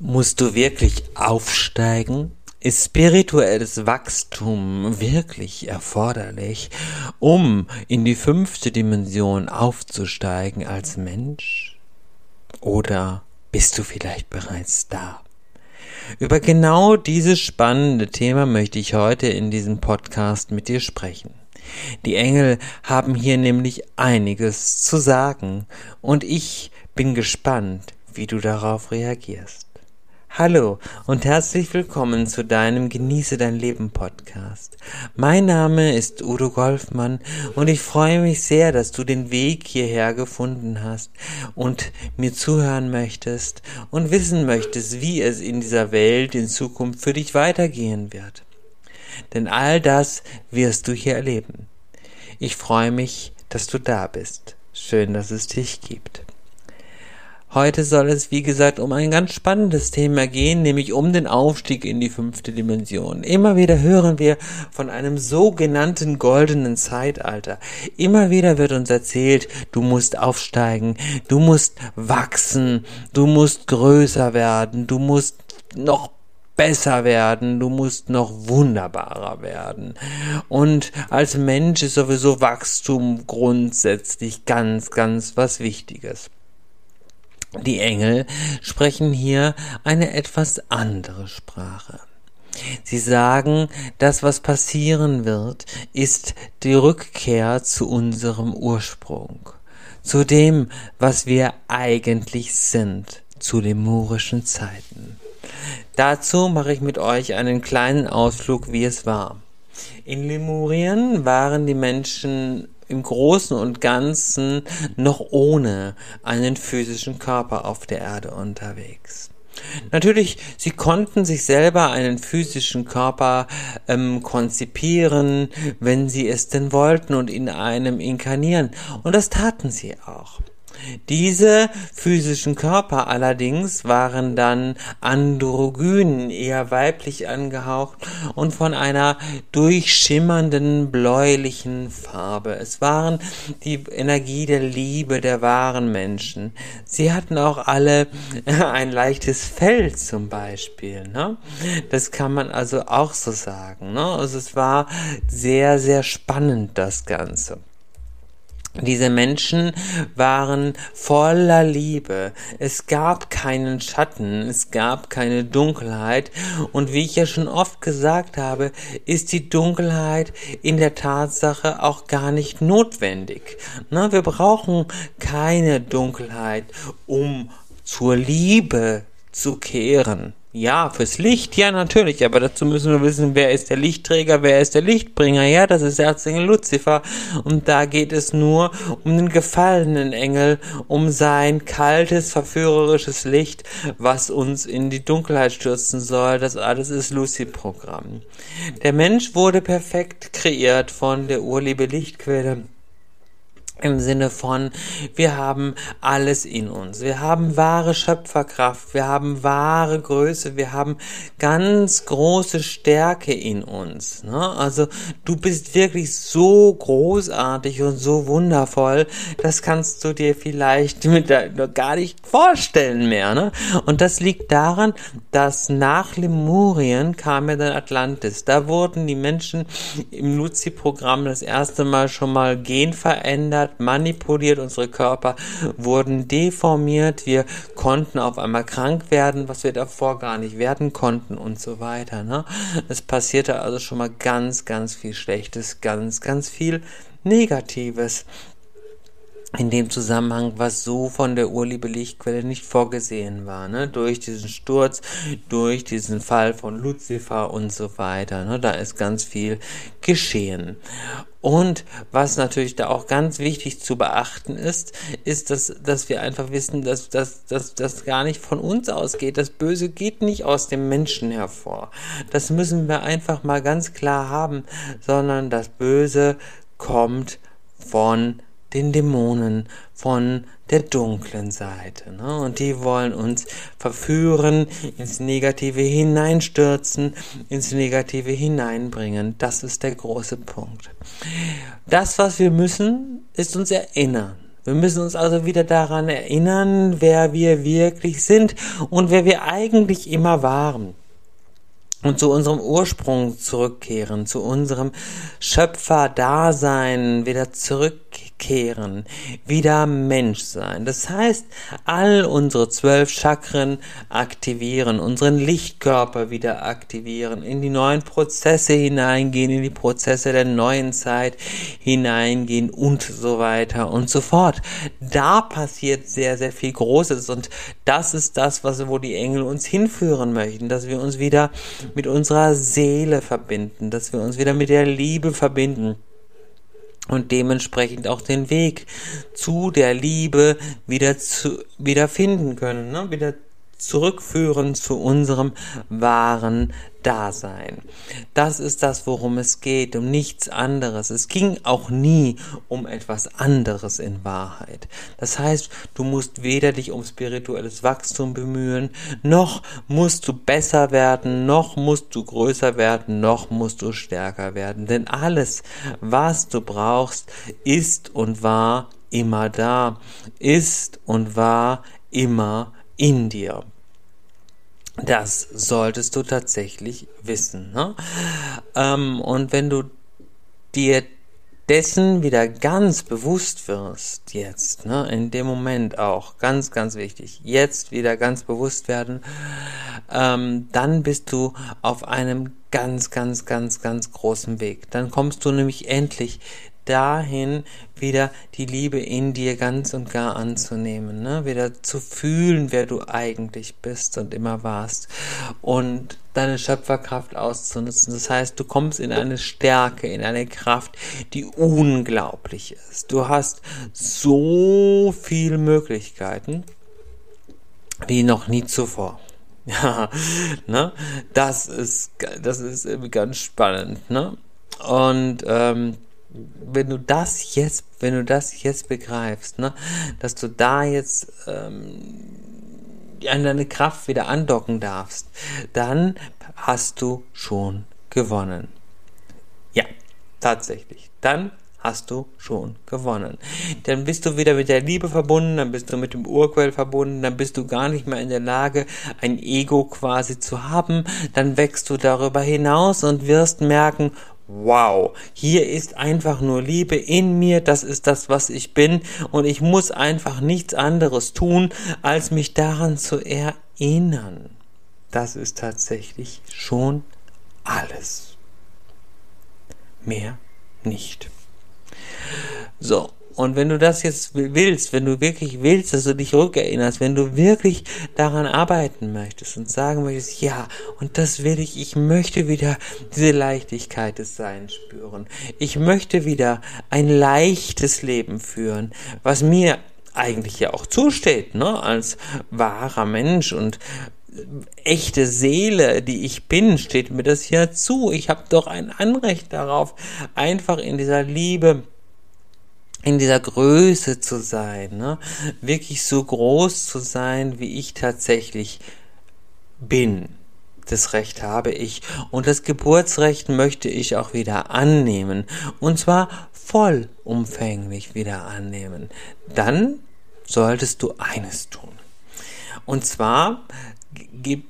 Musst du wirklich aufsteigen? Ist spirituelles Wachstum wirklich erforderlich, um in die fünfte Dimension aufzusteigen als Mensch? Oder bist du vielleicht bereits da? Über genau dieses spannende Thema möchte ich heute in diesem Podcast mit dir sprechen. Die Engel haben hier nämlich einiges zu sagen und ich bin gespannt, wie du darauf reagierst. Hallo und herzlich willkommen zu deinem Genieße dein Leben Podcast. Mein Name ist Udo Golfmann und ich freue mich sehr, dass du den Weg hierher gefunden hast und mir zuhören möchtest und wissen möchtest, wie es in dieser Welt in Zukunft für dich weitergehen wird. Denn all das wirst du hier erleben. Ich freue mich, dass du da bist. Schön, dass es dich gibt. Heute soll es, wie gesagt, um ein ganz spannendes Thema gehen, nämlich um den Aufstieg in die fünfte Dimension. Immer wieder hören wir von einem sogenannten goldenen Zeitalter. Immer wieder wird uns erzählt, du musst aufsteigen, du musst wachsen, du musst größer werden, du musst noch besser werden, du musst noch wunderbarer werden. Und als Mensch ist sowieso Wachstum grundsätzlich ganz, ganz was Wichtiges. Die Engel sprechen hier eine etwas andere Sprache. Sie sagen, das, was passieren wird, ist die Rückkehr zu unserem Ursprung, zu dem, was wir eigentlich sind, zu lemurischen Zeiten. Dazu mache ich mit euch einen kleinen Ausflug, wie es war. In Lemurien waren die Menschen im Großen und Ganzen noch ohne einen physischen Körper auf der Erde unterwegs. Natürlich, sie konnten sich selber einen physischen Körper ähm, konzipieren, wenn sie es denn wollten und in einem inkarnieren. Und das taten sie auch. Diese physischen Körper allerdings waren dann androgyn, eher weiblich angehaucht und von einer durchschimmernden bläulichen Farbe. Es waren die Energie der Liebe der wahren Menschen. Sie hatten auch alle ein leichtes Fell zum Beispiel. Ne? Das kann man also auch so sagen. Ne? Also es war sehr, sehr spannend das Ganze. Diese Menschen waren voller Liebe. Es gab keinen Schatten, es gab keine Dunkelheit. Und wie ich ja schon oft gesagt habe, ist die Dunkelheit in der Tatsache auch gar nicht notwendig. Na, wir brauchen keine Dunkelheit, um zur Liebe zu kehren. Ja, fürs Licht, ja natürlich, aber dazu müssen wir wissen, wer ist der Lichtträger, wer ist der Lichtbringer. Ja, das ist Erzengel Luzifer und da geht es nur um den gefallenen Engel, um sein kaltes, verführerisches Licht, was uns in die Dunkelheit stürzen soll. Das alles ist Lucy-Programm. Der Mensch wurde perfekt kreiert von der Urliebe Lichtquelle im Sinne von, wir haben alles in uns. Wir haben wahre Schöpferkraft, wir haben wahre Größe, wir haben ganz große Stärke in uns. Ne? Also du bist wirklich so großartig und so wundervoll, das kannst du dir vielleicht mit der, gar nicht vorstellen mehr. Ne? Und das liegt daran, dass nach Lemurien kam ja dann Atlantis. Da wurden die Menschen im Luzi-Programm das erste Mal schon mal gen verändert manipuliert, unsere Körper wurden deformiert, wir konnten auf einmal krank werden, was wir davor gar nicht werden konnten und so weiter. Ne? Es passierte also schon mal ganz, ganz viel Schlechtes, ganz, ganz viel Negatives in dem Zusammenhang, was so von der Urliebe Lichtquelle nicht vorgesehen war, ne? Durch diesen Sturz, durch diesen Fall von Luzifer und so weiter, ne? Da ist ganz viel geschehen. Und was natürlich da auch ganz wichtig zu beachten ist, ist, dass, dass wir einfach wissen, dass das dass, dass gar nicht von uns ausgeht. Das Böse geht nicht aus dem Menschen hervor. Das müssen wir einfach mal ganz klar haben, sondern das Böse kommt von den Dämonen von der dunklen Seite. Ne? Und die wollen uns verführen, ins Negative hineinstürzen, ins Negative hineinbringen. Das ist der große Punkt. Das, was wir müssen, ist uns erinnern. Wir müssen uns also wieder daran erinnern, wer wir wirklich sind und wer wir eigentlich immer waren und zu unserem Ursprung zurückkehren, zu unserem Schöpfer-Dasein wieder zurückkehren, wieder Mensch sein. Das heißt, all unsere zwölf Chakren aktivieren, unseren Lichtkörper wieder aktivieren, in die neuen Prozesse hineingehen, in die Prozesse der neuen Zeit hineingehen und so weiter und so fort. Da passiert sehr, sehr viel Großes und das ist das, was, wo die Engel uns hinführen möchten, dass wir uns wieder mit unserer Seele verbinden, dass wir uns wieder mit der Liebe verbinden und dementsprechend auch den Weg zu der Liebe wieder zu wieder finden können, ne? wieder zurückführen zu unserem wahren Dasein. Das ist das, worum es geht, um nichts anderes. Es ging auch nie um etwas anderes in Wahrheit. Das heißt, du musst weder dich um spirituelles Wachstum bemühen, noch musst du besser werden, noch musst du größer werden, noch musst du stärker werden. Denn alles, was du brauchst, ist und war immer da, ist und war immer in dir. Das solltest du tatsächlich wissen. Ne? Ähm, und wenn du dir dessen wieder ganz bewusst wirst, jetzt, ne, in dem Moment auch, ganz, ganz wichtig, jetzt wieder ganz bewusst werden, ähm, dann bist du auf einem ganz, ganz, ganz, ganz großen Weg. Dann kommst du nämlich endlich dahin, wieder die Liebe in dir ganz und gar anzunehmen, ne? wieder zu fühlen, wer du eigentlich bist und immer warst und deine Schöpferkraft auszunutzen. Das heißt, du kommst in eine Stärke, in eine Kraft, die unglaublich ist. Du hast so viele Möglichkeiten wie noch nie zuvor. Ja, ne? Das ist, das ist ganz spannend, ne? Und ähm, wenn du das jetzt, wenn du das jetzt begreifst, ne, dass du da jetzt ähm, an deine Kraft wieder andocken darfst, dann hast du schon gewonnen. Ja, tatsächlich. Dann hast du schon gewonnen. Dann bist du wieder mit der Liebe verbunden, dann bist du mit dem Urquell verbunden, dann bist du gar nicht mehr in der Lage, ein Ego quasi zu haben, dann wächst du darüber hinaus und wirst merken, wow, hier ist einfach nur Liebe in mir, das ist das, was ich bin und ich muss einfach nichts anderes tun, als mich daran zu erinnern. Das ist tatsächlich schon alles. Mehr nicht. So, und wenn du das jetzt willst, wenn du wirklich willst, dass du dich rückerinnerst, wenn du wirklich daran arbeiten möchtest und sagen möchtest, ja, und das will ich, ich möchte wieder diese Leichtigkeit des Seins spüren. Ich möchte wieder ein leichtes Leben führen, was mir eigentlich ja auch zusteht, ne, als wahrer Mensch und echte Seele, die ich bin, steht mir das ja zu. Ich habe doch ein Anrecht darauf, einfach in dieser Liebe in dieser Größe zu sein, ne? wirklich so groß zu sein, wie ich tatsächlich bin. Das Recht habe ich und das Geburtsrecht möchte ich auch wieder annehmen und zwar vollumfänglich wieder annehmen. Dann solltest du eines tun. Und zwar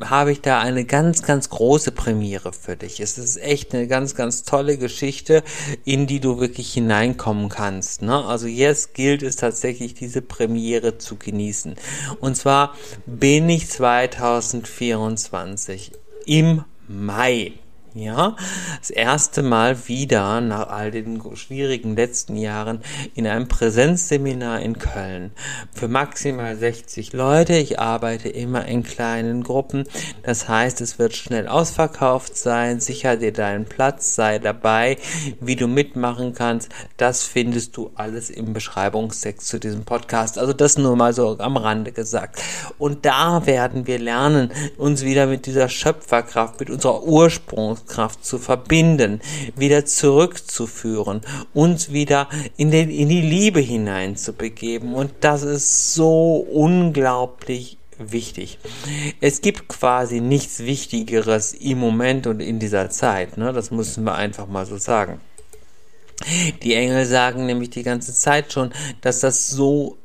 habe ich da eine ganz, ganz große Premiere für dich. Es ist echt eine ganz, ganz tolle Geschichte, in die du wirklich hineinkommen kannst. Ne? Also jetzt gilt es tatsächlich, diese Premiere zu genießen. Und zwar bin ich 2024 im Mai ja, das erste Mal wieder nach all den schwierigen letzten Jahren in einem Präsenzseminar in Köln für maximal 60 Leute. Ich arbeite immer in kleinen Gruppen. Das heißt, es wird schnell ausverkauft sein. Sicher dir deinen Platz, sei dabei, wie du mitmachen kannst. Das findest du alles im Beschreibungstext zu diesem Podcast. Also das nur mal so am Rande gesagt. Und da werden wir lernen, uns wieder mit dieser Schöpferkraft, mit unserer Ursprungs Lebenskraft zu verbinden, wieder zurückzuführen, uns wieder in, den, in die Liebe hineinzubegeben. Und das ist so unglaublich wichtig. Es gibt quasi nichts Wichtigeres im Moment und in dieser Zeit. Ne? Das müssen wir einfach mal so sagen. Die Engel sagen nämlich die ganze Zeit schon, dass das so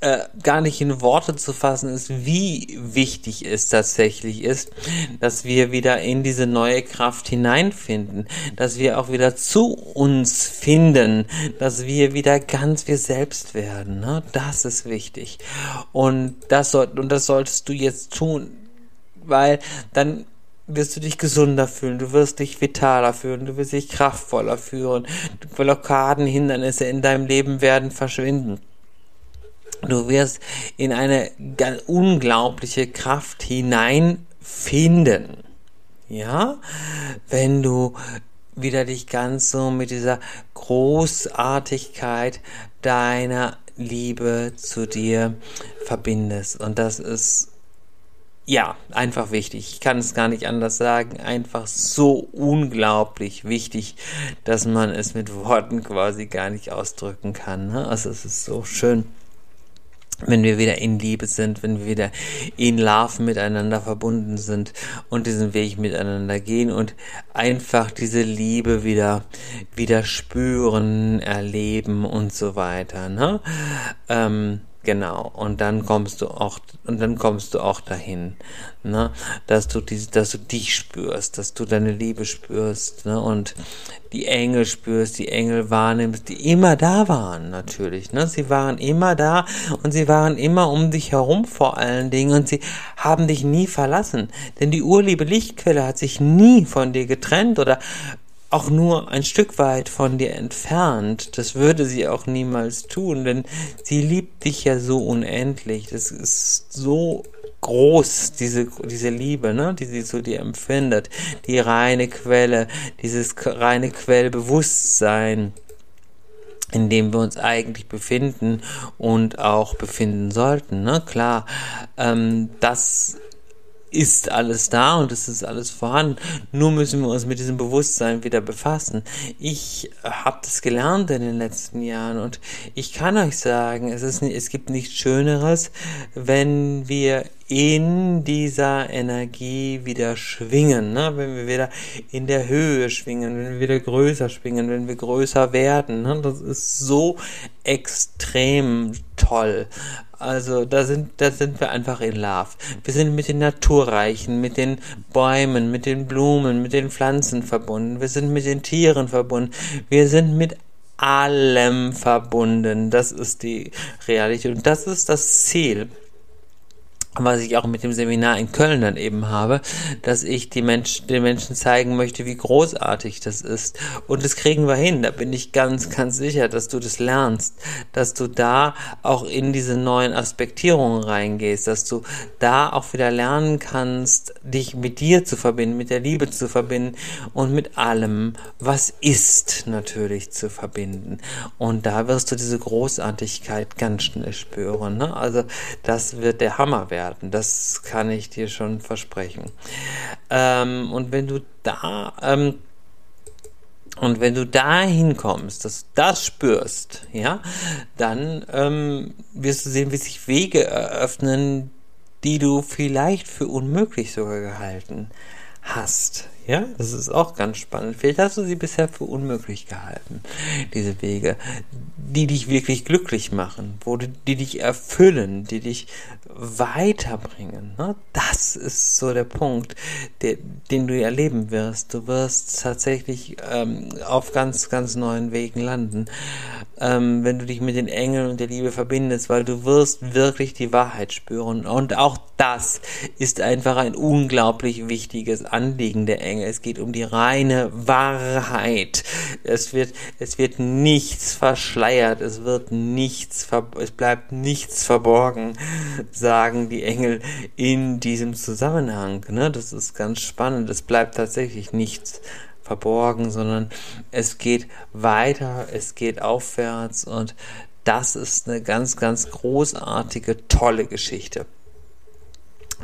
äh, gar nicht in Worte zu fassen ist, wie wichtig es tatsächlich ist, dass wir wieder in diese neue Kraft hineinfinden, dass wir auch wieder zu uns finden, dass wir wieder ganz wir selbst werden. Ne? Das ist wichtig. Und das, soll, und das solltest du jetzt tun, weil dann wirst du dich gesunder fühlen, du wirst dich vitaler fühlen, du wirst dich kraftvoller fühlen, Blockaden, Hindernisse in deinem Leben werden verschwinden. Du wirst in eine unglaubliche Kraft hineinfinden. Ja, wenn du wieder dich ganz so mit dieser Großartigkeit deiner Liebe zu dir verbindest. Und das ist ja, einfach wichtig. Ich kann es gar nicht anders sagen. Einfach so unglaublich wichtig, dass man es mit Worten quasi gar nicht ausdrücken kann. Ne? Also es ist so schön wenn wir wieder in Liebe sind, wenn wir wieder in Love miteinander verbunden sind und diesen Weg miteinander gehen und einfach diese Liebe wieder, wieder spüren, erleben und so weiter. Ne? Ähm, Genau, und dann kommst du auch, und dann kommst du auch dahin, ne, dass du diese, dass du dich spürst, dass du deine Liebe spürst, ne, und die Engel spürst, die Engel wahrnimmst, die immer da waren, natürlich, ne, sie waren immer da und sie waren immer um dich herum vor allen Dingen und sie haben dich nie verlassen, denn die urliebe Lichtquelle hat sich nie von dir getrennt oder auch nur ein Stück weit von dir entfernt. Das würde sie auch niemals tun, denn sie liebt dich ja so unendlich. Das ist so groß, diese, diese Liebe, ne, die sie zu dir empfindet. Die reine Quelle, dieses reine Quellbewusstsein in dem wir uns eigentlich befinden und auch befinden sollten. Ne? Klar, ähm, das ist alles da und es ist alles vorhanden. Nur müssen wir uns mit diesem Bewusstsein wieder befassen. Ich habe das gelernt in den letzten Jahren und ich kann euch sagen, es, ist, es gibt nichts Schöneres, wenn wir in dieser Energie wieder schwingen, ne? wenn wir wieder in der Höhe schwingen, wenn wir wieder größer schwingen, wenn wir größer werden. Ne? Das ist so extrem toll. Also da sind, da sind wir einfach in Love. Wir sind mit den Naturreichen, mit den Bäumen, mit den Blumen, mit den Pflanzen verbunden. Wir sind mit den Tieren verbunden. Wir sind mit allem verbunden. Das ist die Realität. Und das ist das Ziel was ich auch mit dem Seminar in Köln dann eben habe, dass ich die Menschen, den Menschen zeigen möchte, wie großartig das ist. Und das kriegen wir hin. Da bin ich ganz, ganz sicher, dass du das lernst, dass du da auch in diese neuen Aspektierungen reingehst, dass du da auch wieder lernen kannst, dich mit dir zu verbinden, mit der Liebe zu verbinden und mit allem, was ist, natürlich zu verbinden. Und da wirst du diese Großartigkeit ganz schnell spüren. Ne? Also das wird der Hammer werden werden. Das kann ich dir schon versprechen. Ähm, und wenn du da ähm, und wenn du dahin kommst, dass du das spürst, ja, dann ähm, wirst du sehen, wie sich Wege eröffnen, die du vielleicht für unmöglich sogar gehalten hast. Ja, das ist auch ganz spannend. Vielleicht hast du sie bisher für unmöglich gehalten, diese Wege, die dich wirklich glücklich machen, wo die, die dich erfüllen, die dich weiterbringen. Ne? Das ist so der Punkt, der, den du erleben wirst. Du wirst tatsächlich ähm, auf ganz, ganz neuen Wegen landen, ähm, wenn du dich mit den Engeln und der Liebe verbindest, weil du wirst wirklich die Wahrheit spüren. Und auch das ist einfach ein unglaublich wichtiges Anliegen der Engel. Es geht um die reine Wahrheit. Es wird, es wird nichts verschleiert, es wird nichts, es bleibt nichts verborgen sagen die Engel in diesem Zusammenhang. Ne? Das ist ganz spannend. Es bleibt tatsächlich nichts verborgen, sondern es geht weiter, es geht aufwärts und das ist eine ganz, ganz großartige, tolle Geschichte.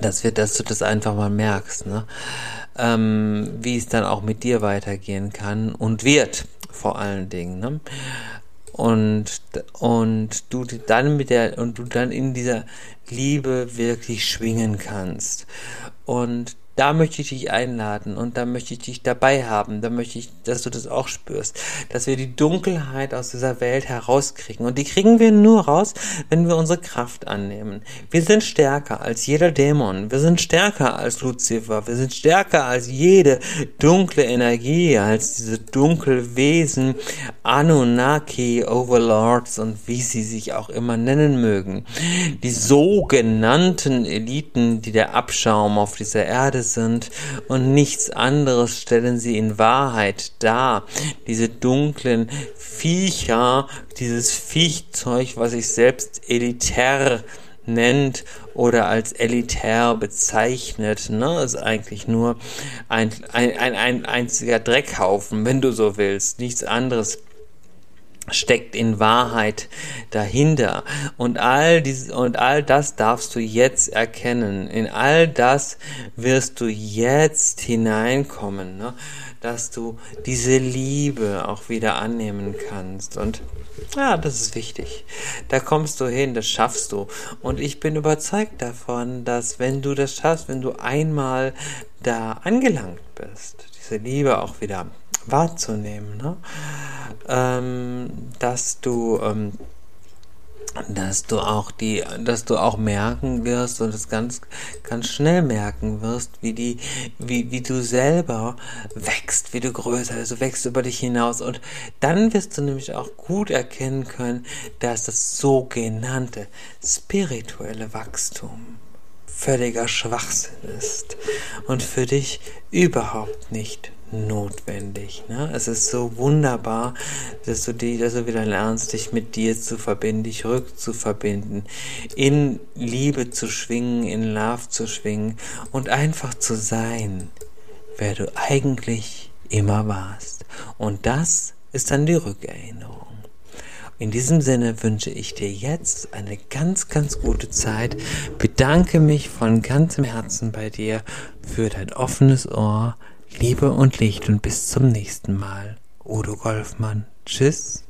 Dass, wir, dass du das einfach mal merkst, ne? ähm, wie es dann auch mit dir weitergehen kann und wird, vor allen Dingen. Ne? und und du dann mit der und du dann in dieser Liebe wirklich schwingen kannst und da möchte ich dich einladen und da möchte ich dich dabei haben. Da möchte ich, dass du das auch spürst, dass wir die Dunkelheit aus dieser Welt herauskriegen. Und die kriegen wir nur raus, wenn wir unsere Kraft annehmen. Wir sind stärker als jeder Dämon. Wir sind stärker als Lucifer. Wir sind stärker als jede dunkle Energie, als diese Dunkelwesen, Anunnaki, Overlords und wie sie sich auch immer nennen mögen. Die sogenannten Eliten, die der Abschaum auf dieser Erde sind und nichts anderes stellen sie in Wahrheit dar. Diese dunklen Viecher, dieses Viechzeug, was sich selbst elitär nennt oder als elitär bezeichnet, ne, ist eigentlich nur ein, ein, ein, ein einziger Dreckhaufen, wenn du so willst, nichts anderes steckt in Wahrheit dahinter. Und all dies, und all das darfst du jetzt erkennen. In all das wirst du jetzt hineinkommen, ne? dass du diese Liebe auch wieder annehmen kannst. Und ja, das ist wichtig. Da kommst du hin, das schaffst du. Und ich bin überzeugt davon, dass wenn du das schaffst, wenn du einmal da angelangt bist, diese Liebe auch wieder wahrzunehmen, ne? Ähm, dass du ähm, dass du auch die, dass du auch merken wirst und es ganz, ganz schnell merken wirst, wie die, wie, wie du selber wächst, wie du größer bist, du wächst über dich hinaus. Und dann wirst du nämlich auch gut erkennen können, dass das sogenannte spirituelle Wachstum völliger Schwachsinn ist und für dich überhaupt nicht notwendig. Ne? Es ist so wunderbar, dass du, die, dass du wieder lernst, dich mit dir zu verbinden, dich rückzuverbinden, in Liebe zu schwingen, in Love zu schwingen und einfach zu sein, wer du eigentlich immer warst. Und das ist dann die Rückerinnerung. In diesem Sinne wünsche ich dir jetzt eine ganz, ganz gute Zeit. Bedanke mich von ganzem Herzen bei dir für dein offenes Ohr, Liebe und Licht und bis zum nächsten Mal. Udo Golfmann. Tschüss.